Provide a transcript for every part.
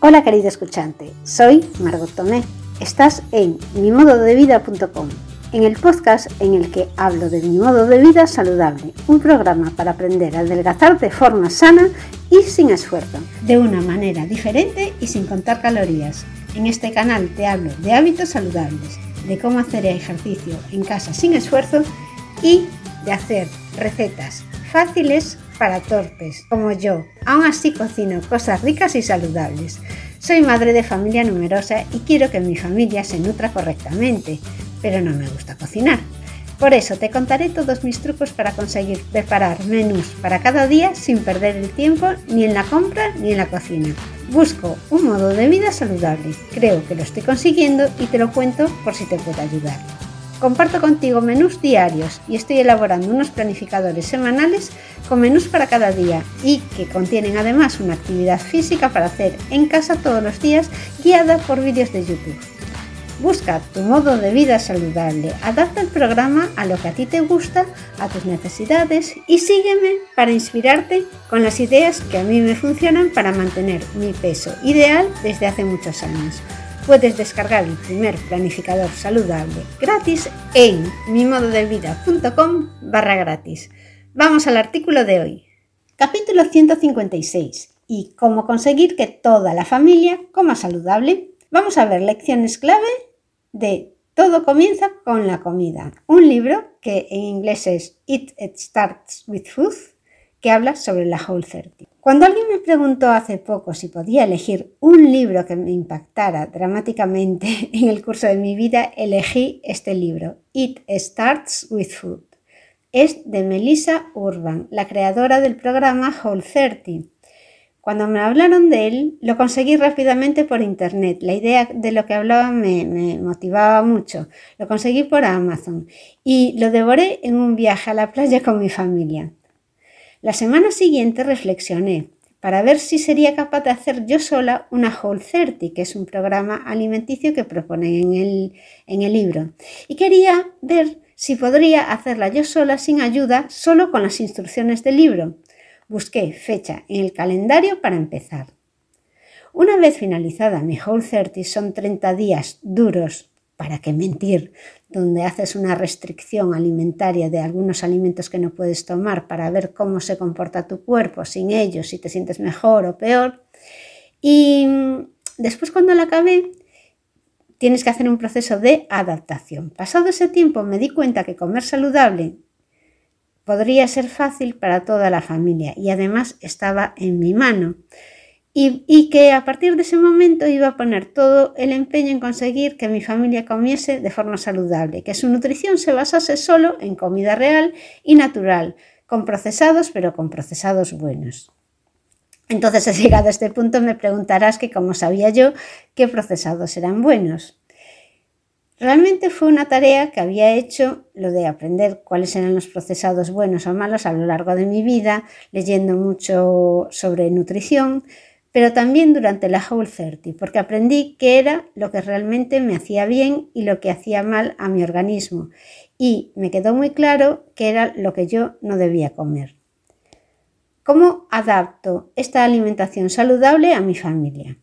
Hola querido escuchante, soy Margot Tomé. Estás en mimododevida.com, en el podcast en el que hablo de mi modo de vida saludable, un programa para aprender a adelgazar de forma sana y sin esfuerzo, de una manera diferente y sin contar calorías. En este canal te hablo de hábitos saludables, de cómo hacer ejercicio en casa sin esfuerzo y de hacer recetas fáciles para torpes, como yo. Aún así cocino cosas ricas y saludables. Soy madre de familia numerosa y quiero que mi familia se nutra correctamente, pero no me gusta cocinar. Por eso te contaré todos mis trucos para conseguir preparar menús para cada día sin perder el tiempo ni en la compra ni en la cocina. Busco un modo de vida saludable. Creo que lo estoy consiguiendo y te lo cuento por si te puedo ayudar. Comparto contigo menús diarios y estoy elaborando unos planificadores semanales con menús para cada día y que contienen además una actividad física para hacer en casa todos los días guiada por vídeos de YouTube. Busca tu modo de vida saludable, adapta el programa a lo que a ti te gusta, a tus necesidades y sígueme para inspirarte con las ideas que a mí me funcionan para mantener mi peso ideal desde hace muchos años puedes descargar el primer planificador saludable gratis en mimododevida.com barra gratis. Vamos al artículo de hoy. Capítulo 156. ¿Y cómo conseguir que toda la familia coma saludable? Vamos a ver lecciones clave de Todo comienza con la comida. Un libro que en inglés es It, Starts with Food, que habla sobre la Whole 30. Cuando alguien me preguntó hace poco si podía elegir un libro que me impactara dramáticamente en el curso de mi vida, elegí este libro, It Starts with Food. Es de Melissa Urban, la creadora del programa Whole 30. Cuando me hablaron de él, lo conseguí rápidamente por internet. La idea de lo que hablaba me, me, motivaba mucho. Lo conseguí por Amazon y lo devoré en un viaje a la playa con mi familia. La semana siguiente reflexioné para ver si sería capaz de hacer yo sola una Whole 30, que es un programa alimenticio que proponen en el, en el libro. Y quería ver si podría hacerla yo sola sin ayuda, solo con las instrucciones del libro. Busqué fecha en el calendario para empezar. Una vez finalizada mi Whole 30, son 30 días duros, ¿para qué mentir? donde haces una restricción alimentaria de algunos alimentos que no puedes tomar para ver cómo se comporta tu cuerpo sin ellos, si te sientes mejor o peor. Y después cuando la acabé, tienes que hacer un proceso de adaptación. Pasado ese tiempo me di cuenta que comer saludable podría ser fácil para toda la familia y además estaba en mi mano y, que a partir de ese momento iba a poner todo el empeño en conseguir que mi familia comiese de forma saludable, que su nutrición se basase solo en comida real y natural, con procesados, pero con procesados buenos. Entonces, llegado a este punto, me preguntarás que cómo sabía yo qué procesados eran buenos. Realmente fue una tarea que había hecho lo de aprender cuáles eran los procesados buenos o malos a lo largo de mi vida, leyendo mucho sobre nutrición, pero también durante la Whole 30, porque aprendí qué era lo que realmente me hacía bien y lo que hacía mal a mi organismo, y me quedó muy claro que era lo que yo no debía comer. ¿Cómo adapto esta alimentación saludable a mi familia?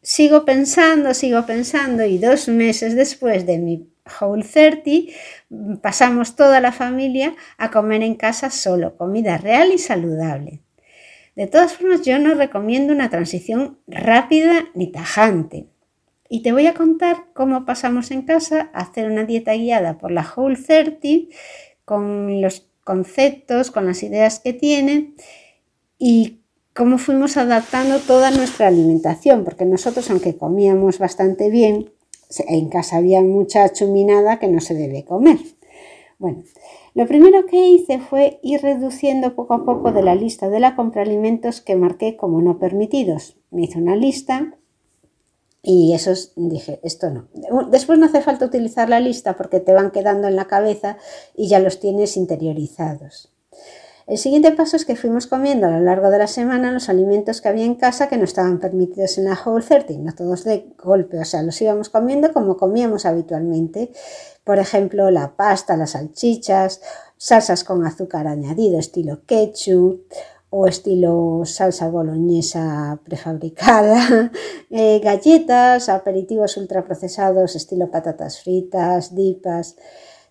Sigo pensando, sigo pensando y dos meses después de mi Whole 30 pasamos toda la familia a comer en casa solo comida real y saludable. De todas formas, yo no recomiendo una transición rápida ni tajante. Y te voy a contar cómo pasamos en casa a hacer una dieta guiada por la Whole 30 con los conceptos, con las ideas que tiene y cómo fuimos adaptando toda nuestra alimentación, porque nosotros, aunque comíamos bastante bien, en casa había mucha chuminada que no se debe comer. Bueno, lo primero que hice fue ir reduciendo poco a poco de la lista de la compra alimentos que marqué como no permitidos. Me hice una lista y eso dije, esto no. Después no hace falta utilizar la lista porque te van quedando en la cabeza y ya los tienes interiorizados. El siguiente paso es que fuimos comiendo a lo largo de la semana los alimentos que había en casa que no estaban permitidos en la Whole 30, no todos de golpe, o sea, los íbamos comiendo como comíamos habitualmente. Por ejemplo, la pasta, las salchichas, salsas con azúcar añadido estilo ketchup o estilo salsa boloñesa prefabricada, eh, galletas, aperitivos ultraprocesados estilo patatas fritas, dipas.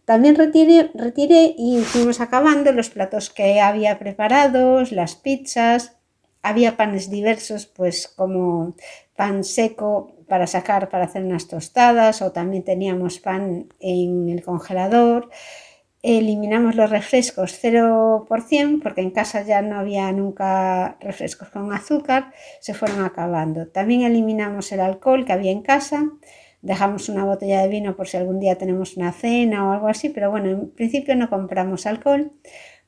También retiré, y fuimos acabando los platos que había preparados, las pizzas, había panes diversos, pues como pan seco para sacar para hacer unas tostadas o también teníamos pan en el congelador. Eliminamos los refrescos 0% porque en casa ya no había nunca refrescos con azúcar, se fueron acabando. También eliminamos el alcohol que había en casa, dejamos una botella de vino por si algún día tenemos una cena o algo así, pero bueno, en principio no compramos alcohol.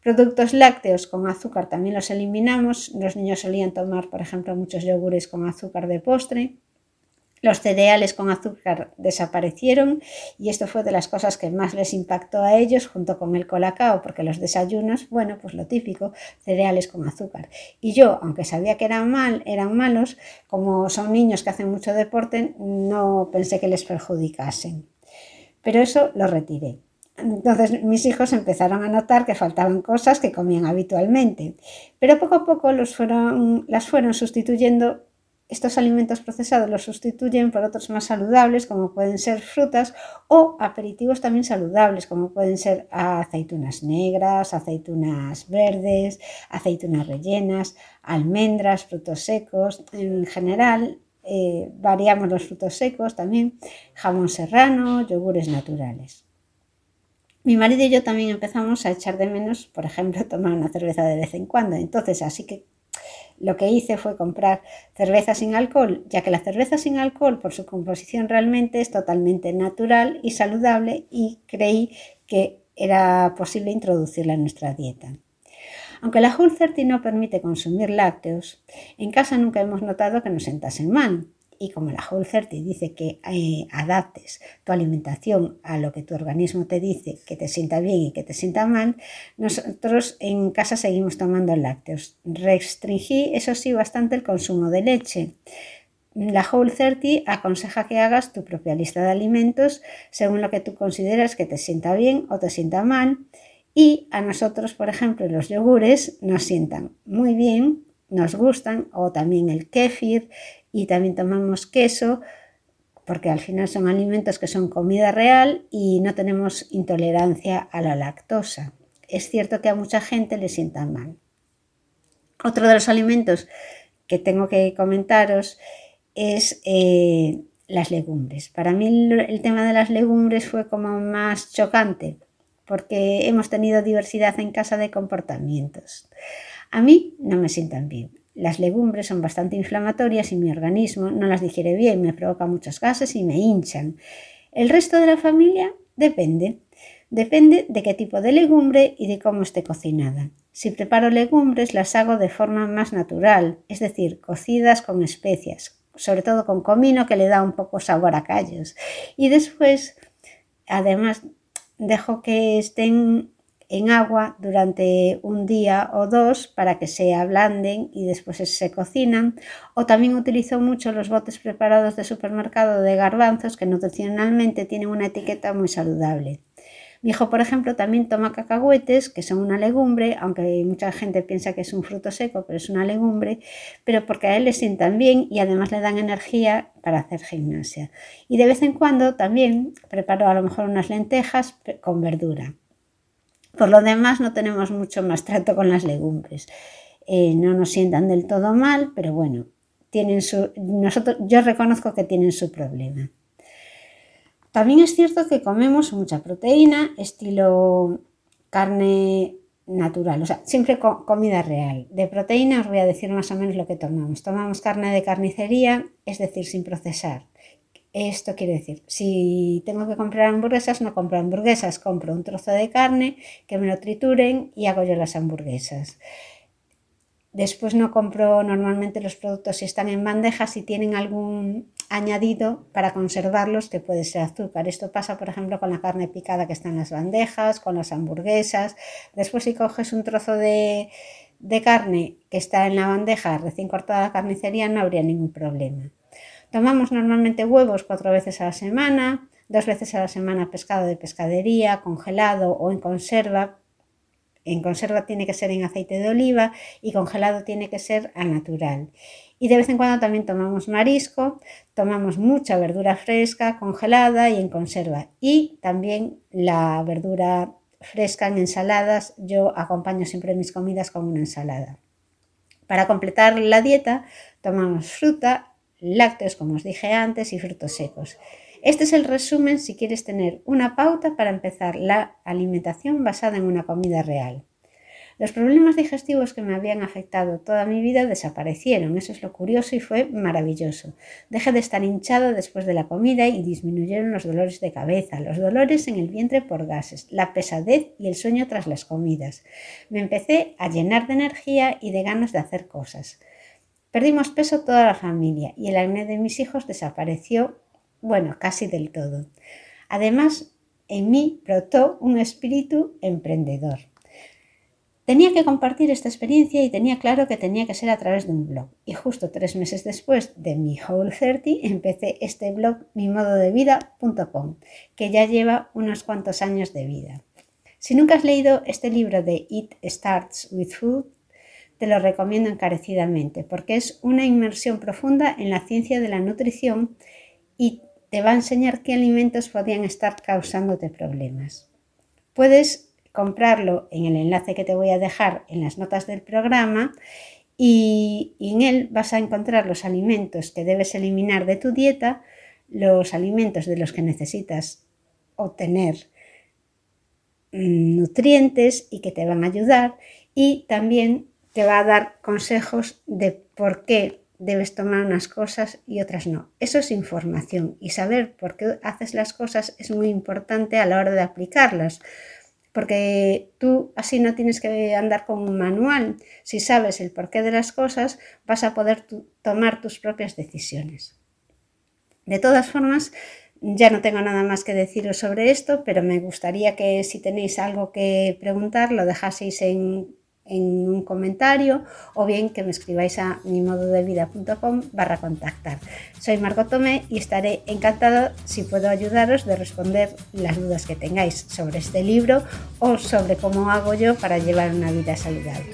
Productos lácteos con azúcar también los eliminamos. Los niños solían tomar, por ejemplo, muchos yogures con azúcar de postre. Los cereales con azúcar desaparecieron y esto fue de las cosas que más les impactó a ellos junto con el colacao, porque los desayunos, bueno, pues lo típico, cereales con azúcar. Y yo, aunque sabía que eran mal, eran malos, como son niños que hacen mucho deporte, no pensé que les perjudicasen. Pero eso lo retiré. Entonces mis hijos empezaron a notar que faltaban cosas que comían habitualmente, pero poco a poco los fueron, las fueron sustituyendo. Estos alimentos procesados los sustituyen por otros más saludables, como pueden ser frutas, o aperitivos también saludables, como pueden ser aceitunas negras, aceitunas verdes, aceitunas rellenas, almendras, frutos secos. En general, eh, variamos los frutos secos también, jamón serrano, yogures naturales. Mi marido y yo también empezamos a echar de menos, por ejemplo, tomar una cerveza de vez en cuando. Entonces, así que lo que hice fue comprar cerveza sin alcohol, ya que la cerveza sin alcohol, por su composición realmente, es totalmente natural y saludable y creí que era posible introducirla en nuestra dieta. Aunque la Whole 30 no permite consumir lácteos, en casa nunca hemos notado que nos sentasen mal y como la Whole 30 dice que eh, adaptes tu alimentación a lo que tu organismo te dice que te sienta bien y que te sienta mal, nosotros en casa seguimos tomando lácteos. Restringí, eso sí, bastante el consumo de leche. La Whole 30 aconseja que hagas tu propia lista de alimentos según lo que tú consideras que te sienta bien o te sienta mal. Y a nosotros, por ejemplo, los yogures nos sientan muy bien, nos gustan, o también el kéfir, y también tomamos queso porque al final son alimentos que son comida real y no tenemos intolerancia a la lactosa. Es cierto que a mucha gente le sientan mal. Otro de los alimentos que tengo que comentaros es eh, las legumbres. Para mí el, el tema de las legumbres fue como más chocante porque hemos tenido diversidad en casa de comportamientos. A mí no me sientan bien. Las legumbres son bastante inflamatorias y mi organismo no las digiere bien, me provoca muchos gases y me hinchan. El resto de la familia depende. Depende de qué tipo de legumbre y de cómo esté cocinada. Si preparo legumbres las hago de forma más natural, es decir, cocidas con especias, sobre todo con comino que le da un poco sabor a callos. Y después, además, dejo que estén en agua durante un día o dos para que se ablanden y después se cocinan. O también utilizo mucho los botes preparados de supermercado de garbanzos que nutricionalmente tienen una etiqueta muy saludable. Mi hijo, por ejemplo, también toma cacahuetes, que son una legumbre, aunque mucha gente piensa que es un fruto seco, pero es una legumbre, pero porque a él le sientan bien y además le dan energía para hacer gimnasia. Y de vez en cuando también preparo a lo mejor unas lentejas con verdura. Por lo demás, no tenemos mucho más trato con las legumbres. Eh, no nos sientan del todo mal, pero bueno, tienen su, nosotros, yo reconozco que tienen su problema. También es cierto que comemos mucha proteína, estilo carne natural, o sea, siempre comida real. De proteína os voy a decir más o menos lo que tomamos. Tomamos carne de carnicería, es decir, sin procesar. Esto quiere decir, si tengo que comprar hamburguesas, no compro hamburguesas, compro un trozo de carne que me lo trituren y hago yo las hamburguesas. Después no compro normalmente los productos si están en bandejas y tienen algún añadido para conservarlos que puede ser azúcar. Esto pasa, por ejemplo, con la carne picada que está en las bandejas, con las hamburguesas. Después si coges un trozo de, de carne que está en la bandeja recién cortada la carnicería no habría ningún problema. Tomamos normalmente huevos cuatro veces a la semana, dos veces a la semana pescado de pescadería, congelado o en conserva. en conserva tiene que ser en aceite de oliva y congelado tiene que ser al natural. Y de vez en cuando también tomamos marisco, tomamos mucha verdura fresca, congelada y en conserva. Y también la verdura fresca en ensaladas, yo acompaño siempre mis comidas con una ensalada. Para completar la dieta, tomamos fruta, lácteos, como os dije antes, y frutos secos. Este es el resumen si quieres tener una pauta para empezar la alimentación basada en una comida real. Los problemas digestivos que me habían afectado toda mi vida desaparecieron, eso es lo curioso y fue maravilloso. Dejé de estar hinchado después de la comida y disminuyeron los dolores de cabeza, los dolores en el vientre por gases, la pesadez y el sueño tras las comidas. Me empecé a llenar de energía y de ganas de hacer cosas. Perdimos peso toda la familia y el acné de mis hijos desapareció, bueno, casi del todo. Además, en mí brotó un espíritu emprendedor. Tenía que compartir esta experiencia y tenía claro que tenía que ser a través de un blog. Y justo tres meses después de mi Whole 30 empecé este blog mimododevida.com, que ya lleva unos cuantos años de vida. Si nunca has leído este libro de It Starts with Food, te lo recomiendo encarecidamente porque es una inmersión profunda en la ciencia de la nutrición y te va a enseñar qué alimentos podían estar causándote problemas. Puedes comprarlo en el enlace que te voy a dejar en las notas del programa y, en él vas a encontrar los alimentos que debes eliminar de tu dieta, los alimentos de los que necesitas obtener mm, nutrientes y que te van a ayudar y también te va a dar consejos de por qué debes tomar unas cosas y otras no. Eso es información y saber por qué haces las cosas es muy importante a la hora de aplicarlas porque tú así no tienes que andar con un manual. Si sabes el porqué de las cosas, vas a poder tomar tus propias decisiones. De todas formas, ya no tengo nada más que deciros sobre esto, pero me gustaría que si tenéis algo que preguntar, lo dejaseis en en un comentario o bien que me escribáis a mimododevida.com barra contactar. Soy Margot Tomé y estaré encantada si puedo ayudaros de responder las dudas que tengáis sobre este libro o sobre cómo hago yo para llevar una vida saludable.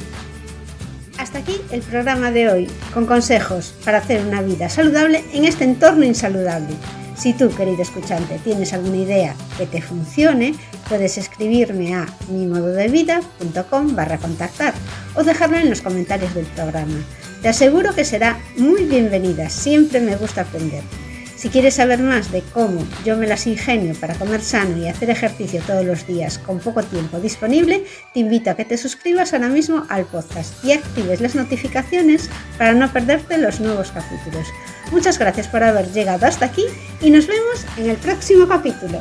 Hasta aquí el programa de hoy, con consejos para hacer una vida saludable en este entorno insaludable. Si tú, querido escuchante, tienes alguna idea que te funcione, puedes escribirme a mimododevida.com barra contactar o dejarlo en los comentarios del programa. Te aseguro que será muy bienvenida, siempre me gusta aprender. Si quieres saber más de cómo yo me las ingenio para comer sano y hacer ejercicio todos los días con poco tiempo disponible, te invito a que te suscribas ahora mismo al podcast y actives las notificaciones para no perderte los nuevos capítulos. Muchas gracias por haber llegado hasta aquí y nos vemos en el próximo capítulo.